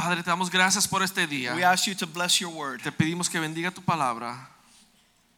Padre, te damos gracias por este día. We ask you to bless your word. Te pedimos que bendiga tu palabra,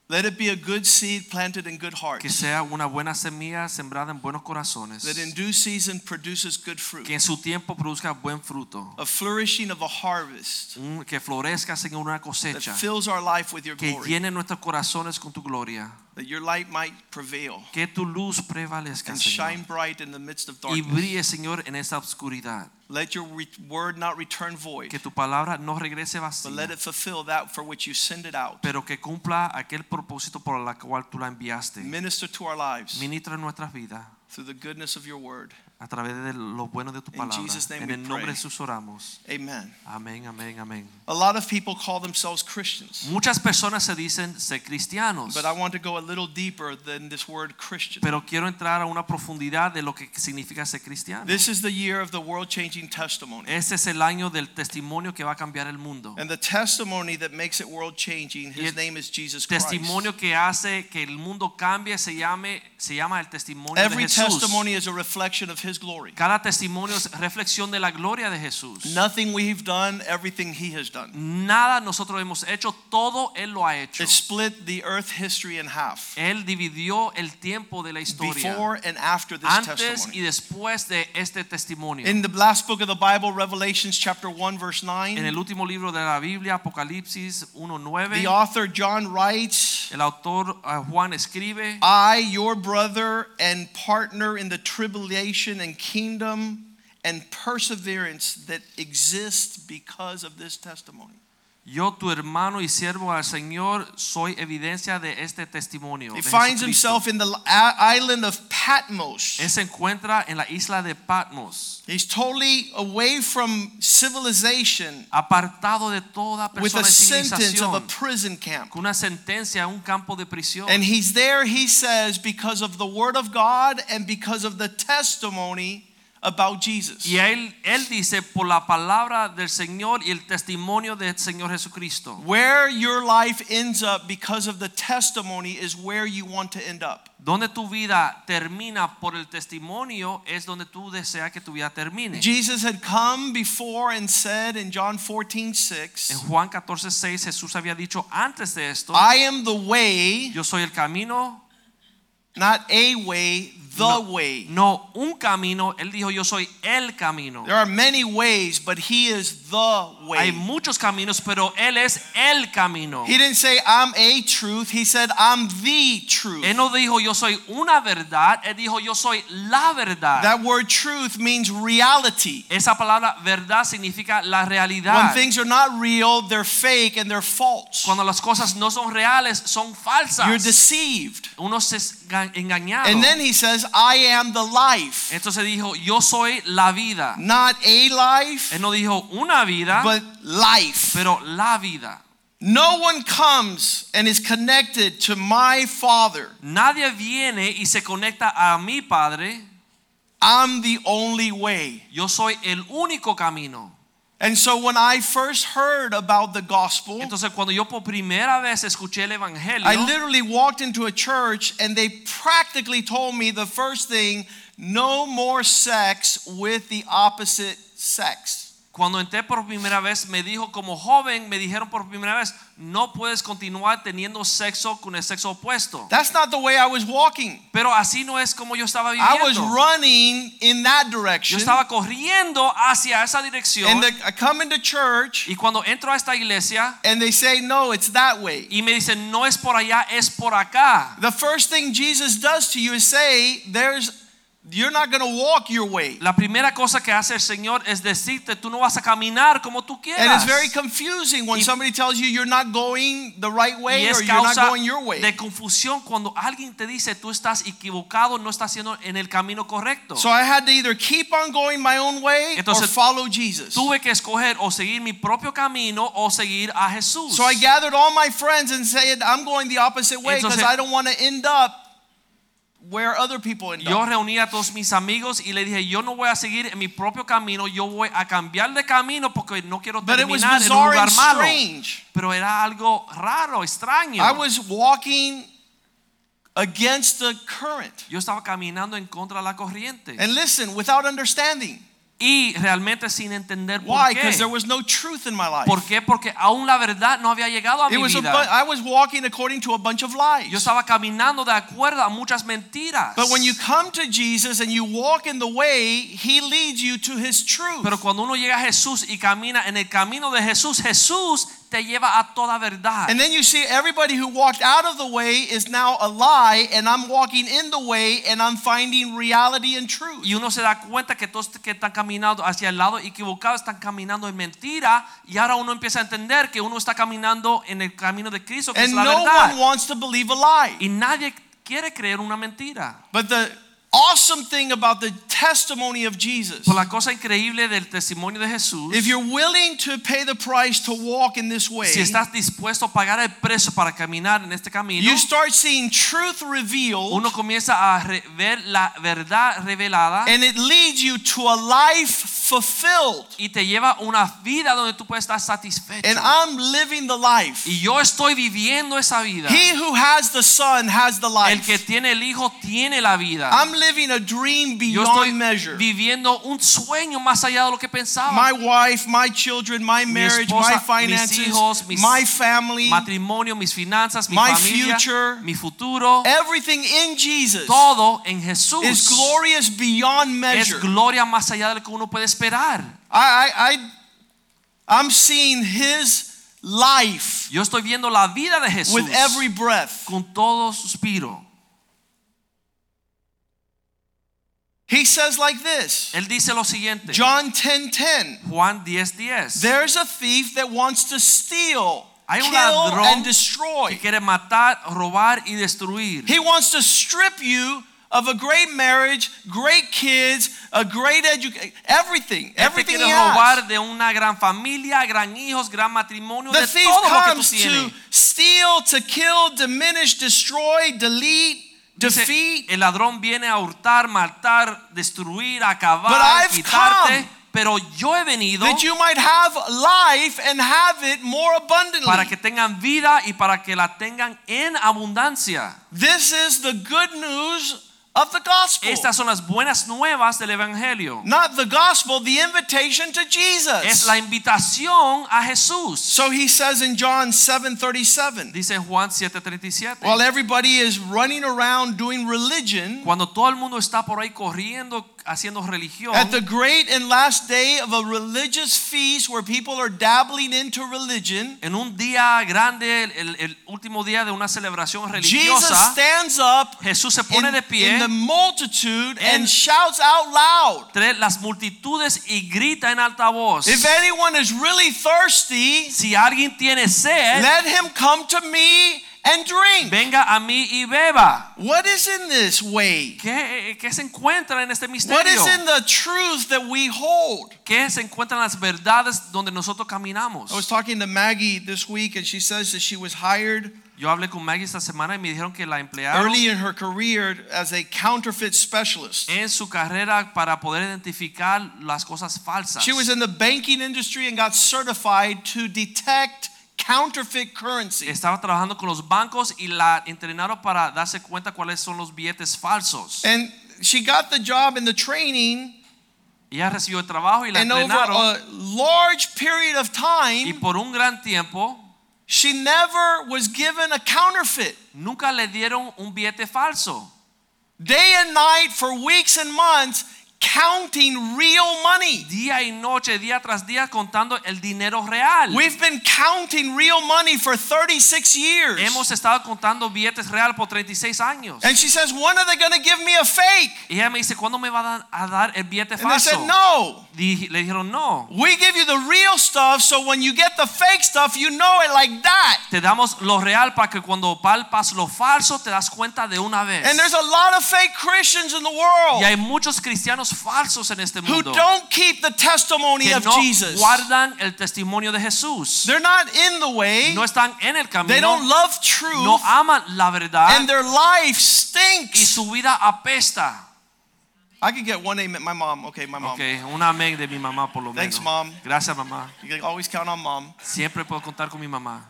Let it be a good seed planted in good hearts. que sea una buena semilla sembrada en buenos corazones, that in due season produces good fruit, que en su tiempo produzca buen fruto, a flourishing of a harvest que florezca en una that cosecha, fills our life with your que glory, llene nuestros corazones con tu gloria, that your light might prevail que tu luz prevalezca, and Señor, shine bright in the midst of darkness. y brille, Señor, en esa oscuridad. Let your word not return void, Que tu palabra no regrese vacía. but let it fulfill that for which you send it out. pero que cumpla aquel propósito por el cual tú la enviaste. Minister to our lives Ministra nuestras vidas through the goodness of your word. A través de lo bueno de tu In palabra. Jesus' name En we el nombre pray. de Jesús oramos. Amen. Amén, amén, amén. A lot of people call themselves Christians, Muchas personas se dicen ser cristianos, but I want to go a little deeper than this word Christian. pero quiero entrar a una profundidad de lo que significa ser cristiano. This is the year of the world changing testimony. Ese es el año del testimonio que va a cambiar el mundo. And the testimony that makes it world changing, his name is Jesus Christ. Testimonio que hace que el mundo cambie se llame se llama el testimonio de Jesús. Every testimony is a reflection of his glory. Cada testimonio es reflexión de la gloria de Jesús. Nothing we've done, everything he has done. Nada nosotros hemos hecho, todo él lo ha hecho. It split the earth history in half. Él dividió el tiempo de la historia Before and after this antes y después de este testimonio. In the last book of the Bible, Revelations chapter 1, verse 9. En 9, el último libro de la Biblia, Apocalipsis the author John writes, el autor uh, Juan escribe, I, your brother and partner in the tribulation and kingdom and perseverance that exists because of this testimony. Yo tu hermano y siervo al Señor soy evidencia de este testimonio. He finds himself in the island of Patmos. Él se encuentra en la isla de Patmos, He's totally away from civilization apartado de toda with a sentence of a prison camp. con una sentencia, un campo de prisión. And he's there, he says, because of the word of God and because of the testimony about Jesus. Y él, él dice por la palabra del Señor y el testimonio del Señor Jesucristo. Where your life ends up because of the testimony is where you want to end up. Donde tu vida termina por el testimonio es donde tú deseas que tu vida termine. Jesus had come before and said in John 14, En 6, Juan 14:6 Jesús había dicho antes de esto, I am the way, yo soy el camino, not a way, the no, way. no un camino, él dijo yo soy el camino. There are many ways, but he is the way. Hay muchos caminos, pero él es el camino. He didn't say I'm a truth, he said I'm the truth. Él no dijo yo soy una verdad, él dijo yo soy la verdad. That word truth means reality. Esa palabra verdad significa la realidad. When things are not real, they're fake and they're false. Cuando las cosas no son reales, son falsas. You're deceived. Uno se es engañado. And then he says, I am the life. Entonces dijo, yo soy la vida. Not a life, Él no dijo una vida, but life. pero la vida. No one comes and is connected to my Father. Nadie viene y se conecta a mi Padre. I'm the only way. Yo soy el único camino. And so when I first heard about the gospel, Entonces cuando yo por primera vez escuché el evangelio, I literally walked into a church and they practically told me the first thing no more sex with the opposite sex. Cuando entré por primera vez, me dijo como joven, me dijeron por primera vez, no puedes continuar teniendo sexo con el sexo opuesto. That's not the way I was walking. Pero así no es como yo estaba I was viviendo. running in that Yo direction. estaba corriendo hacia esa dirección. And the, I come into church Y cuando entro a esta iglesia and they say, no, it's that way. y me dicen, no es por allá, es por acá. The first thing Jesus does to you is say, there's you're not going to walk your way. La primera cosa que hace el Señor es decirte, tú no vas a caminar como tú quieras. And it's very confusing when Y- somebody tells you you're not going the right way or you're not going your way. de confusión cuando alguien te dice tú estás equivocado, no estás haciendo en el camino correcto. So I had to either keep on going my own way or follow Jesus. Tuve que escoger o seguir mi propio camino o seguir a Jesús. So I gathered all my friends and said, I'm going the opposite way because I don't want to end up where other people end Yo up. reuní a todos mis amigos y le dije, yo no voy a seguir en mi propio camino, yo voy a cambiar de camino porque no quiero But it was terminar en un bizarre lugar and malo. strange. Pero era algo raro, extraño. I was walking against the current. Yo estaba caminando en contra de la corriente. And listen, without understanding. Y realmente sin entender por Why? qué. Because there was no truth in my life. ¿Por qué? Porque aún la verdad no había llegado a mi It was a bu- vida. I was walking according to a bunch of Yo lies. estaba caminando de acuerdo a muchas mentiras. But when you come to Jesus and you walk in the way, He leads you to His truth. Pero cuando uno llega a Jesús y camina en el camino de Jesús, Jesús te lleva a toda verdad. And then you see everybody who walked out of the way is now a lie, and I'm walking in the way and I'm finding reality and truth. Y uno se da cuenta que todos que están caminando hacia el lado equivocado están caminando en mentira y ahora uno empieza a entender que uno está caminando en el camino de Cristo que And es la no verdad. one wants to believe a lie. Y nadie quiere creer una mentira. But the awesome thing about the testimony of Jesus, Por la cosa increíble del testimonio de Jesús, if you're willing to pay the price to walk in this way, si estás dispuesto a pagar el precio para caminar en este camino, you start seeing truth revealed, uno comienza a ver la verdad revelada and it leads you to a life fulfilled. y te lleva una vida donde tú puedes estar satisfecho. And I'm living the life. Y yo estoy viviendo esa vida. He who has the Son has the El que life. tiene el Hijo tiene la vida. I'm living a dream Yo estoy beyond measure. viviendo un sueño más allá de lo que pensaba. My wife, my children, my marriage, esposa, my mis finances, hijos, mis- my family, matrimonio, mis finanzas, mi My familia, future. mi futuro, everything in Jesus todo en Jesús is glorious beyond measure. es gloria más allá de lo que uno puede esperar. I, I, I, I'm seeing His life Yo estoy viendo la vida de Jesús with every breath. con todo suspiro. He says like this, Él dice lo siguiente, John 10:10. Juan 10:10. There's a thief that wants to steal, Hay un kill, ladrón and destroy. que quiere matar, robar y destruir. He wants to strip you of a great marriage, great kids, a great education, everything, everything he has. robar de una gran familia, gran hijos, gran matrimonio, The de thief todo lo que tú comes to steal, to kill, diminish, destroy, delete, Dice, defeat. el ladrón viene a hurtar, matar, destruir, acabar, quitarte. come Pero yo he venido That you might have life and have it more abundantly. para que tengan vida y para que la tengan en abundancia. This is the good news of the gospel. Estas son las buenas nuevas del Evangelio. Not the gospel, the invitation to Jesus. Es la invitación a Jesús. So he says in John 7:37, Dice Juan 7:37. while everybody is running around doing religion, Cuando todo el mundo está por ahí corriendo, haciendo religión, at the great and last day of a religious feast where people are dabbling into religion, en un día grande, el, el último día de una celebración Jesus religiosa, stands up Jesús se pone in, de pie in the multitude and shouts out loud. entre las multitudes y grita en alta voz. If anyone is really thirsty, Si alguien tiene sed, let him come to me and drink. venga a mí y beba. What is in this way? ¿Qué, qué se encuentra en este misterio? What is in the truth that we hold? ¿Qué se encuentran las verdades donde nosotros caminamos? I was talking to Maggie this week, and she says that she was hired Yo hablé con Maggie esta semana y me dijeron que la emplearon early in her career as a counterfeit specialist. en su carrera para poder identificar las cosas falsas. She was in the banking industry and got certified to detect counterfeit currency. Estaba trabajando con los bancos y la entrenaron para darse cuenta cuáles son los billetes falsos. And she got the job and the training, Ella recibió el trabajo y la and over entrenaron a large period of time, y por un gran tiempo she never was given a counterfeit. nunca le dieron un billete falso. Day and night for weeks and months, counting real money. Día y noche, día tras día contando el dinero real. We've been counting real money for 36 years. Hemos estado contando billetes real por 36 años. And she says, When are they going to give me a fake? Y ella me dice, ¿cuándo me va a dar, el billete falso?" And they said? No. Le dijeron, no. We give you the real stuff so when you get the fake stuff, you know it like that. Te damos lo real para que cuando palpas lo falso te das cuenta de una vez. And there's a lot of fake Christians in the world Y hay muchos cristianos falsos en este who don't keep the testimony que of no Jesus. guardan el testimonio de Jesús. They're not in the way, No están en el camino. they don't love truth, no aman la verdad and their life stinks. y su vida apesta. I could get one amen. My mom, okay, my mom. Ok, un amén de mi mamá por lo menos. Thanks. Mom. Gracias mamá. You can always count on mom. Siempre puedo contar con mi mamá.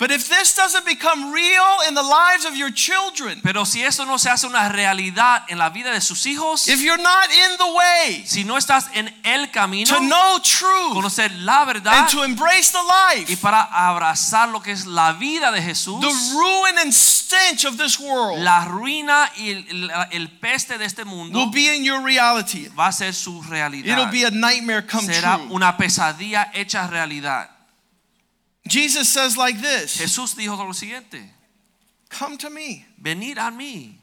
But if this doesn't become real in the lives of your children, Pero si esto no se hace una realidad en la vida de sus hijos, if you're not in the way si no estás en el camino, to know truth conocer la verdad and to embrace the life, y para abrazar lo que es la vida de Jesús, the ruin and stench of this world la ruina y el, el- peste de este mundo will be in your reality. va a ser su realidad. It'll be a nightmare come Será true. una pesadilla hecha realidad. Jesus says like this Jesús dijo lo siguiente: Come to me. Venid a mí.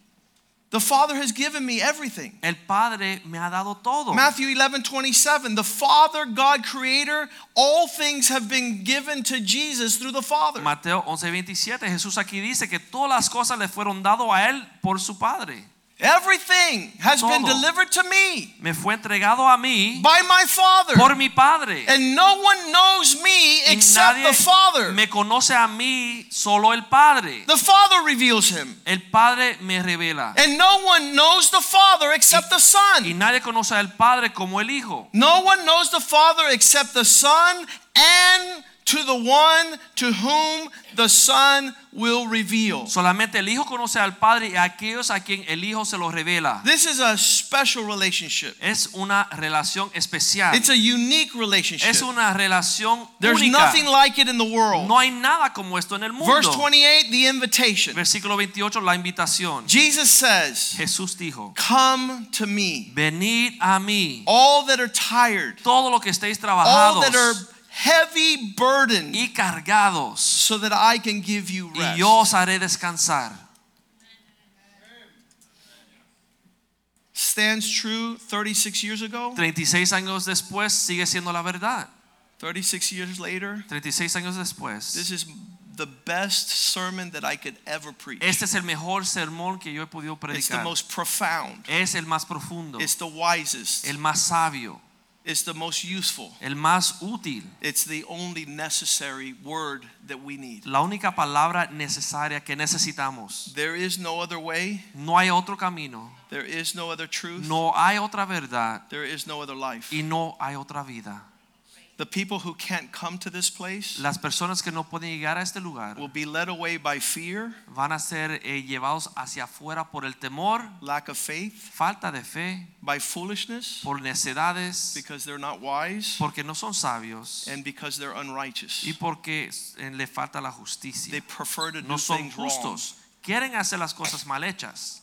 The Father has given me everything. El Padre me ha dado todo. Matthew 11, 27. The Father, God creator, all things have been given to Jesus through the Father. Mateo 11:27, Jesús aquí dice que todas las cosas le fueron dado a él por su Padre. Everything has been delivered to me Me fue entregado a mí by my Father. por mi Padre. And no one knows me Y except the Father. me conoce a mí, solo el Padre. The Father reveals him. El Padre me revela. And no one knows the Father except the Y Son. nadie conoce al Padre como el Hijo. No one knows the Father except the Son and to the one to whom the Son will reveal. Solamente el Hijo conoce al Padre y a aquellos a quien el Hijo se los revela. This is a special relationship. Es una relación especial. It's a unique relationship. Es una relación There's única. nothing like it in the world. No hay nada como esto en el mundo. Verse 28, the invitation. Versículo 28, la invitación. Jesus says, Jesús dijo, Come to me, venid a mí, all that are tired, todo lo que estéis all trabajados that are heavy burdened, y cargados, so that I can give you y rest. yo os haré descansar. Stands true 36 years ago, 36 años después sigue siendo la verdad. 36 years later. 36 años después. This is the best sermon that I could ever preach. Este es el mejor sermón que yo he podido It's the most profound, Es el más profundo, it's the wisest, el más sabio, it's the most useful. el más útil. It's the only necessary word that we need. La única palabra necesaria que necesitamos. There is no other way, No hay otro camino, there is no other truth, no hay otra verdad there is no other life. y no hay otra vida. The people who can't come to this place Las personas que no pueden llegar a este lugar will be led away by fear, van a ser eh, llevados hacia afuera por el temor, lack of faith, falta de fe, by foolishness, por necedades, because they're not wise, porque no son sabios and because they're unrighteous. y porque eh, le falta la justicia. They prefer to do No son things wrong. justos, quieren hacer las cosas mal hechas.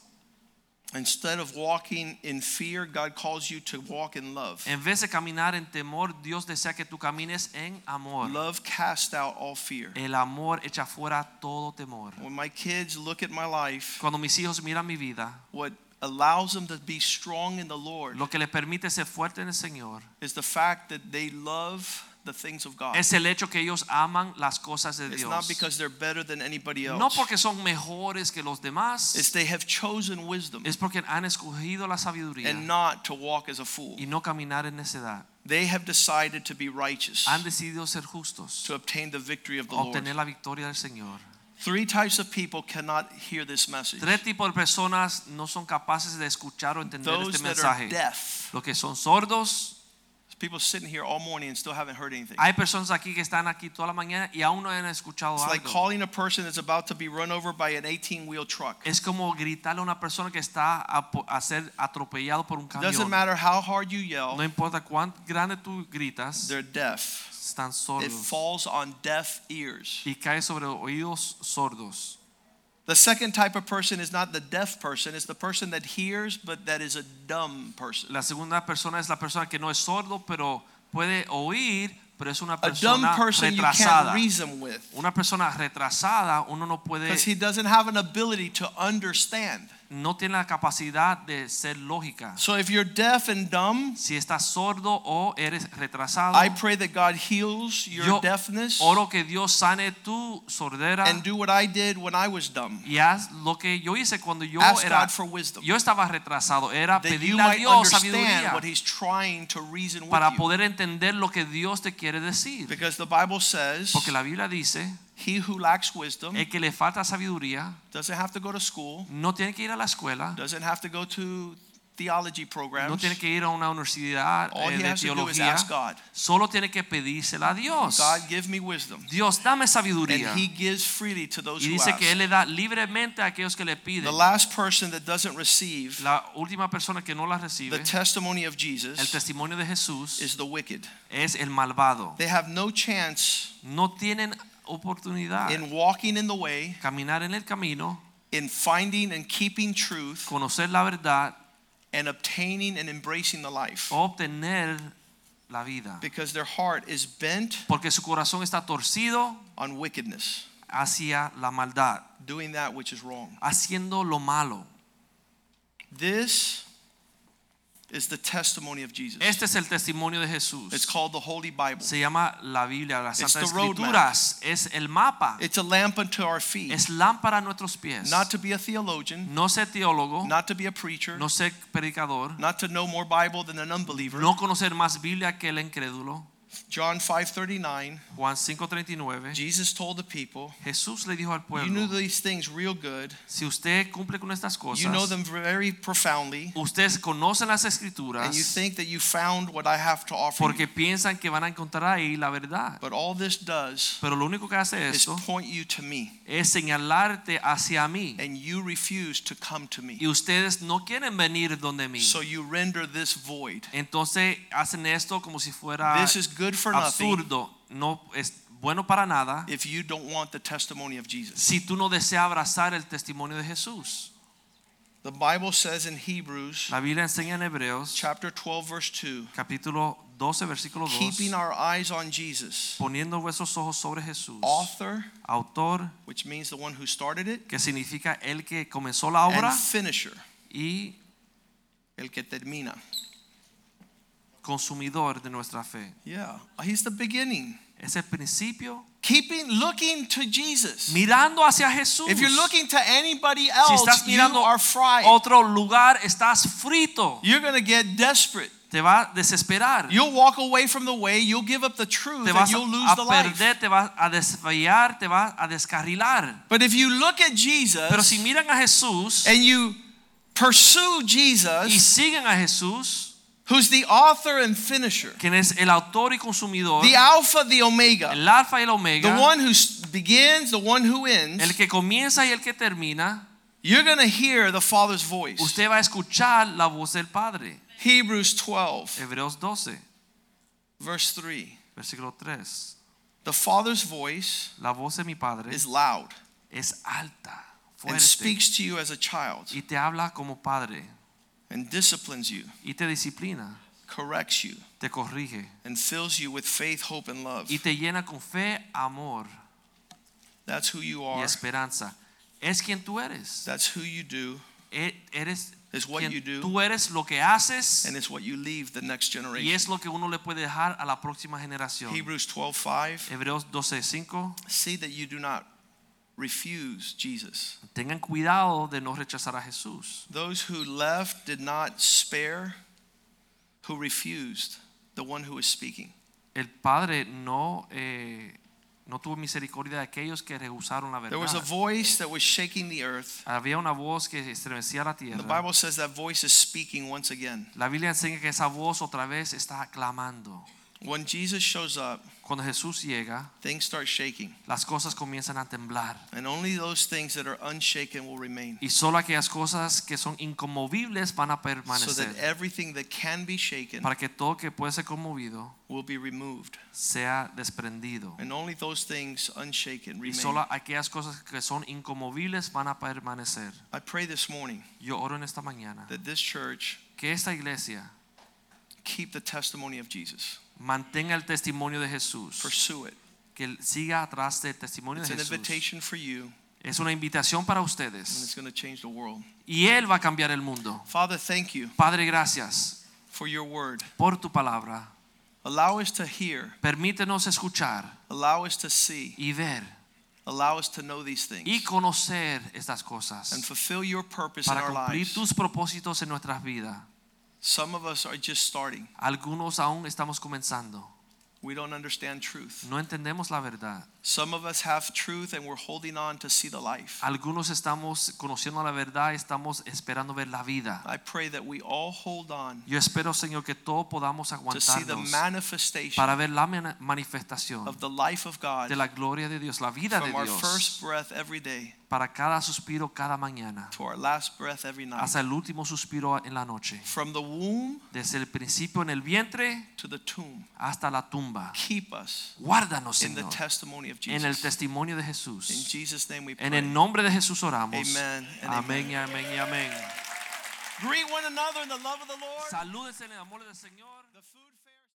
Instead of walking in fear, God calls you to walk in love. En vez de caminar en temor, Dios desea que tú camines en amor. Love casts out all fear. El amor echa fuera todo temor. When my kids look at my life, Cuando mis hijos miran mi vida, what allows them to be strong in the Lord lo que les permite ser fuerte en el Señor is the fact that they love the things of God. es el hecho que ellos aman las cosas de It's Dios. not because they're better than anybody else. No porque son mejores que los demás, It's they have chosen wisdom es porque han escogido la sabiduría and not to walk as a fool. y no caminar en necedad. They have decided to be righteous, Han decidido ser justos, to obtain the victory of the Lord. obtener la victoria del Señor. Three types of people cannot hear this message. Tres tipos de personas no son capaces de escuchar o entender Those este that are mensaje. deaf. Los que son sordos, People sitting here all morning and still haven't heard anything. hay personas aquí que están aquí toda la mañana y aún no han escuchado It's like calling a person that's about to be run over by an 18 wheel truck. Es como gritarle a una persona que está a, a ser atropellado por un camión. Doesn't matter how hard you yell. No importa cuán grande tú gritas, they're deaf. están sordos. It falls on deaf ears. y cae sobre oídos sordos. The second type of person is not the deaf person, it's the person that hears but that is a dumb person. La segunda persona es la persona que no es sordo, pero puede oír, pero es una persona A dumb person you can't reason with Una persona retrasada, uno no puede, because he doesn't have an ability to understand. No tiene la capacidad de ser lógica. So if you're deaf and dumb, Si estás sordo o eres retrasado, I pray that God heals your yo deafness oro que Dios sane tu sordera and do what I did when I was dumb. y haz lo que yo hice cuando yo Ask era God for wisdom. yo estaba retrasado, era pedirle a Dios sabiduría what he's trying to reason with para poder entender lo que Dios te quiere decir. Because the Bible says Porque la Biblia dice, he who lacks wisdom el que le falta sabiduría doesn't have to go to school, no tiene que ir a la escuela, doesn't have to go to theology programs. no tiene que ir a una universidad All eh, he de has to do is ask God, solo tiene que pedírsela a Dios. God, give me wisdom. Dios, dame sabiduría. And he gives freely to those Y who dice ask. que Él le da libremente a aquellos que le piden. The last person that doesn't receive La última persona que no la the testimony of el testimonio de Jesús, is the wicked. es el malvado. They have no chance No tienen oportunidad in walking in the way, caminar en el camino, in finding and keeping truth, conocer la verdad and obtaining and embracing the life. obtener la vida. Because their heart is bent Porque su corazón está torcido on wickedness, hacia la maldad, doing that which is wrong. haciendo lo malo. This is the testimony of Jesus. Este es el testimonio de Jesús. It's called the Holy Bible. Se llama la Biblia, las It's Santas the roadmap. Escrituras. Es el mapa. It's a lamp unto our feet. Es lámpara a nuestros pies. Not to be a theologian, No ser teólogo, not to be a preacher, no ser predicador, not to know more Bible than an unbeliever. no conocer más Biblia que el incrédulo. John 5:39, Juan 5:39. Jesus told the people, Jesús le dijo al "You knew these things real good. si usted cumple con estas You know them very profoundly, ustedes conocen las and you think that you found what I have to offer porque you. piensan que van a encontrar ahí la verdad. But all this does Pero lo único que hace is esto point you to me, es señalarte hacia mí. and you refuse to come to me. Y ustedes no quieren venir donde mí. So you render this void. Entonces hacen esto como si fuera This is good for nothing absurdo. No es bueno para nada if you don't want the testimony of Jesus. si tú no deseas abrazar el testimonio de Jesús. The Bible says in Hebrews La Biblia enseña en Hebreos chapter 12 verse 2, capítulo 12 versículo 2 keeping our eyes on Jesus, poniendo vuestros ojos sobre Jesús, author, autor which means the one who started it, que significa el que comenzó la obra and finisher, y el que termina. Consumidor de nuestra fe. Yeah, he's the beginning. Es el principio Keeping looking to Jesus. mirando hacia Jesús. If you're looking to anybody si else, estás you are fried. otro lugar, estás frito. You're going to get desperate. Te va a desesperar. You'll walk away from the way, you'll give up the truth, te and you'll lose a the life. te vas a desviar, te vas a descarrilar. But if you look at Jesus Pero si miran a Jesús and you pursue Jesus, y siguen a Jesús, who's the author and finisher, quien es el autor y consumidor, the Alpha, the Omega, el alfa y el the omega, one who begins, the one who ends, el que comienza y el que termina, you're going to hear the Father's voice. usted va a escuchar la voz del Padre. Hebrews 12, Hebreos 12, verse 3. versículo 3. The Father's voice La voz de mi Padre is loud es alta, and speaks to you as a child y te habla como Padre, and disciplines you, y te disciplina, corrects you, te corrige, and fills you with faith, hope, and love. y te llena con fe, amor That's who you y are. esperanza. Es quien tú eres. That's who you do. Eres is what you do. tú eres lo que haces And it's what you leave the next generation y es lo que uno le puede dejar a la próxima generación. Hebrews 12:5. Hebreos 12:5 See that you do not refuse Jesus. Tengan cuidado de no rechazar a Jesús. Those who left did not spare, who refused the one who was speaking. El Padre no eh, no tuvo misericordia de aquellos que rehusaron la verdad. There was a voice that was shaking the earth. Había una voz que estremecía la tierra. The. Bible says that voice is speaking once again. La Biblia enseña que esa voz otra vez está clamando. When Jesus shows up, Cuando Jesús llega, things start shaking. las cosas comienzan a temblar. And only those things that are unshaken will remain. Y solo aquellas cosas que son inconmovibles van a So that everything that can be shaken Para que todo que puede ser conmovido will be removed. sea desprendido. And only those things unshaken Y remain. solo aquellas cosas que son inconmovibles van a permanecer. I pray this morning Yo oro en esta mañana that this church que esta iglesia keep the testimony of Jesus. Mantenga el testimonio de Jesús, Pursue it. que siga atrás del testimonio It's de an Jesús. invitation for you, Es una invitación para and ustedes it's going to change the world. y Él va a cambiar el mundo. Father, thank you Padre, gracias for your word. por tu palabra. Allow us to hear, Permítenos escuchar allow us to see, y ver allow us to know these y things, conocer estas and cosas fulfill your purpose in para our cumplir lives. tus propósitos en nuestras vidas. Some of us are just starting. Algunos aún estamos comenzando. We don't understand truth. No entendemos la verdad. Some of us have truth and we're holding on to see the life. Algunos estamos conociendo la verdad, estamos esperando ver la vida. I pray that we all hold on Yo espero, Señor, que todos podamos to see the manifestation para ver la manifestación of the life of God de la gloria de Dios, la vida de from our first breath every day para cada suspiro cada mañana, to our last breath every night. hasta el último suspiro en la noche. From the womb Desde el principio en el vientre to the tomb. hasta la tumba. Keep us Guárdanos, in the Señor, testimony of en el Jesus. testimonio de In Jesús. Jesus' name we En pray. el nombre de Jesús oramos. Amen Amén y amén y amén. Greet one another in the love of the Lord. Salúdense en el amor del Señor. The